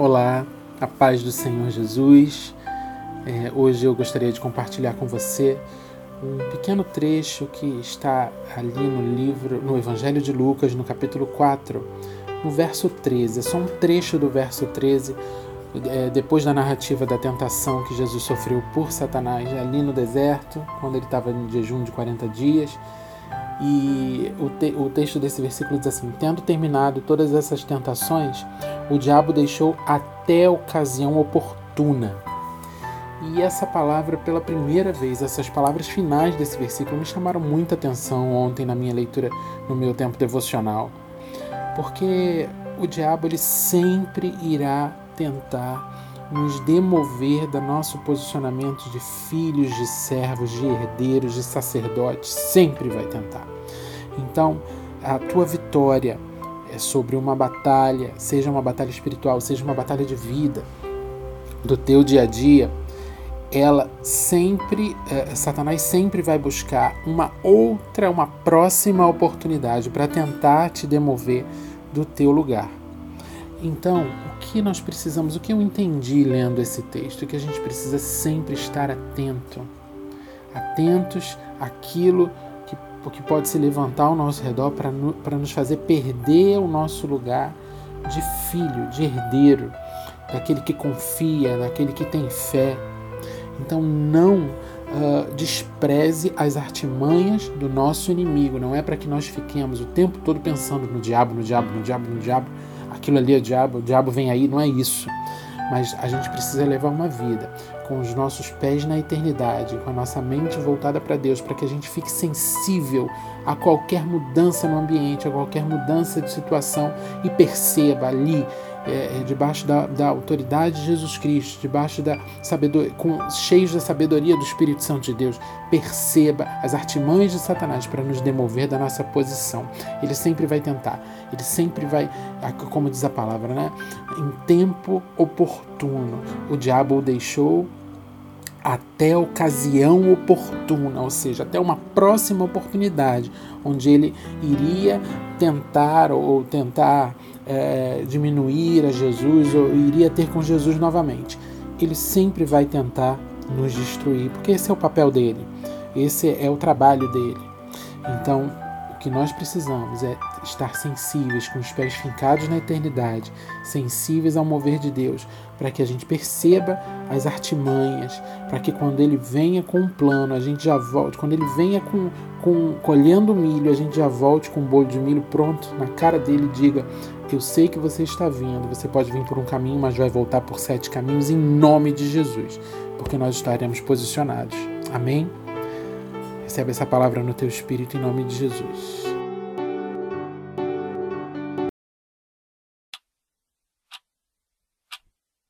Olá, a paz do Senhor Jesus. É, hoje eu gostaria de compartilhar com você um pequeno trecho que está ali no livro, no Evangelho de Lucas, no capítulo 4, no verso 13. É só um trecho do verso 13, é, depois da narrativa da tentação que Jesus sofreu por Satanás ali no deserto, quando ele estava em jejum de 40 dias. E o, te, o texto desse versículo diz assim: Tendo terminado todas essas tentações, o diabo deixou até a ocasião oportuna. E essa palavra, pela primeira vez, essas palavras finais desse versículo me chamaram muita atenção ontem na minha leitura, no meu tempo devocional. Porque o diabo ele sempre irá tentar nos demover do nosso posicionamento de filhos, de servos, de herdeiros, de sacerdotes, sempre vai tentar. Então, a tua vitória é sobre uma batalha, seja uma batalha espiritual, seja uma batalha de vida, do teu dia a dia, ela sempre, é, Satanás sempre vai buscar uma outra, uma próxima oportunidade para tentar te demover do teu lugar. Então, o que nós precisamos, o que eu entendi lendo esse texto, é que a gente precisa sempre estar atento, atentos àquilo que, que pode se levantar ao nosso redor para nos fazer perder o nosso lugar de filho, de herdeiro, daquele que confia, daquele que tem fé. Então, não uh, despreze as artimanhas do nosso inimigo. Não é para que nós fiquemos o tempo todo pensando no diabo, no diabo, no diabo, no diabo aquilo ali é o diabo, o diabo vem aí, não é isso. Mas a gente precisa levar uma vida com os nossos pés na eternidade, com a nossa mente voltada para Deus, para que a gente fique sensível a qualquer mudança no ambiente, a qualquer mudança de situação e perceba ali é, é, debaixo da, da, autoridade de Jesus Cristo, debaixo da sabedoria, com, cheios da sabedoria do Espírito Santo de Deus, perceba as artimanhas de Satanás para nos demover da nossa posição. Ele sempre vai tentar, ele sempre vai, como diz a palavra, né? Em tempo oportuno, o diabo o deixou até a ocasião oportuna, ou seja, até uma próxima oportunidade, onde ele iria tentar ou tentar é, diminuir a Jesus ou iria ter com Jesus novamente. Ele sempre vai tentar nos destruir, porque esse é o papel dele, esse é o trabalho dele. Então, que nós precisamos é estar sensíveis, com os pés fincados na eternidade, sensíveis ao mover de Deus, para que a gente perceba as artimanhas, para que quando ele venha com um plano, a gente já volte, quando ele venha com, com colhendo milho, a gente já volte com um bolo de milho pronto na cara dele e diga: Eu sei que você está vindo, você pode vir por um caminho, mas vai voltar por sete caminhos, em nome de Jesus, porque nós estaremos posicionados. Amém? Recebe essa palavra no teu espírito em nome de Jesus.